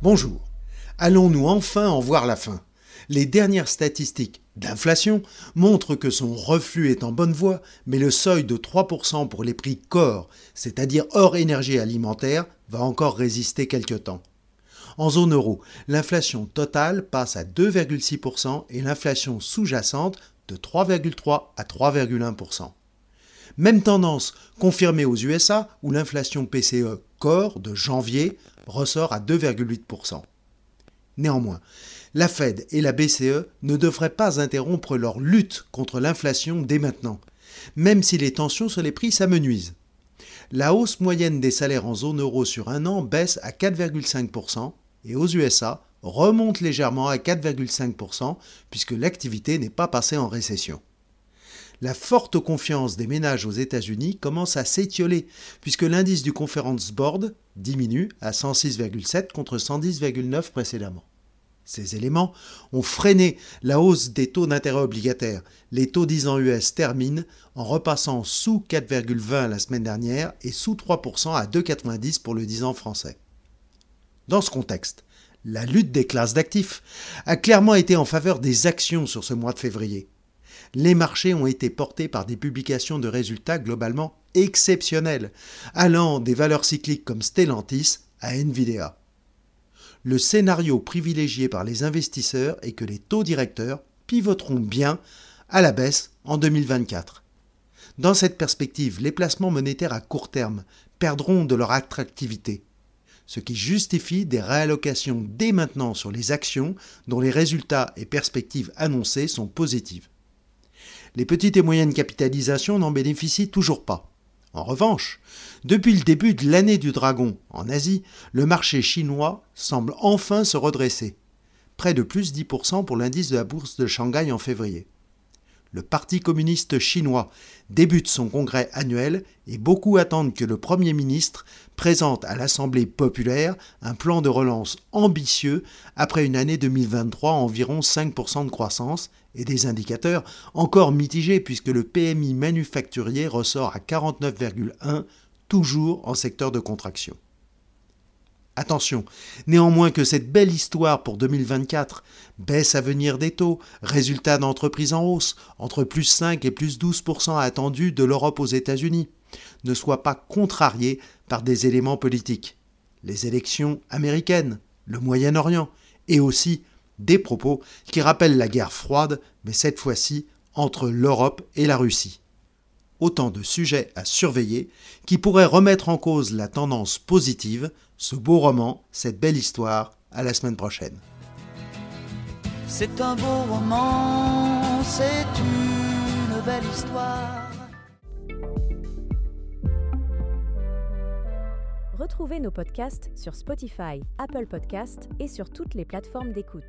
Bonjour. Allons-nous enfin en voir la fin? Les dernières statistiques d'inflation montrent que son reflux est en bonne voie, mais le seuil de 3% pour les prix corps, c'est-à-dire hors énergie alimentaire, va encore résister quelque temps. En zone euro, l'inflation totale passe à 2,6% et l'inflation sous-jacente de 3,3 à 3,1%. Même tendance confirmée aux USA où l'inflation PCE corps de janvier ressort à 2,8%. Néanmoins, la Fed et la BCE ne devraient pas interrompre leur lutte contre l'inflation dès maintenant, même si les tensions sur les prix s'amenuisent. La hausse moyenne des salaires en zone euro sur un an baisse à 4,5% et aux USA remonte légèrement à 4,5% puisque l'activité n'est pas passée en récession. La forte confiance des ménages aux États-Unis commence à s'étioler puisque l'indice du Conference Board diminue à 106,7 contre 110,9 précédemment. Ces éléments ont freiné la hausse des taux d'intérêt obligataires. Les taux 10 ans US terminent en repassant sous 4,20 la semaine dernière et sous 3% à 2,90 pour le 10 ans français. Dans ce contexte, la lutte des classes d'actifs a clairement été en faveur des actions sur ce mois de février. Les marchés ont été portés par des publications de résultats globalement exceptionnels, allant des valeurs cycliques comme Stellantis à Nvidia le scénario privilégié par les investisseurs est que les taux directeurs pivoteront bien à la baisse en 2024. Dans cette perspective, les placements monétaires à court terme perdront de leur attractivité, ce qui justifie des réallocations dès maintenant sur les actions dont les résultats et perspectives annoncées sont positives. Les petites et moyennes capitalisations n'en bénéficient toujours pas. En revanche, depuis le début de l'année du dragon en Asie, le marché chinois semble enfin se redresser. Près de plus 10% pour l'indice de la bourse de Shanghai en février. Le Parti communiste chinois débute son congrès annuel et beaucoup attendent que le Premier ministre présente à l'Assemblée populaire un plan de relance ambitieux après une année 2023 à environ 5% de croissance et des indicateurs encore mitigés puisque le PMI manufacturier ressort à 49,1 toujours en secteur de contraction. Attention, néanmoins que cette belle histoire pour 2024, baisse à venir des taux, résultats d'entreprises en hausse, entre plus 5 et plus 12% attendus de l'Europe aux États-Unis, ne soit pas contrariée par des éléments politiques. Les élections américaines, le Moyen-Orient, et aussi des propos qui rappellent la guerre froide, mais cette fois-ci entre l'Europe et la Russie autant de sujets à surveiller qui pourraient remettre en cause la tendance positive, ce beau roman, cette belle histoire. À la semaine prochaine. C'est un beau roman, c'est une belle histoire. Retrouvez nos podcasts sur Spotify, Apple Podcasts et sur toutes les plateformes d'écoute.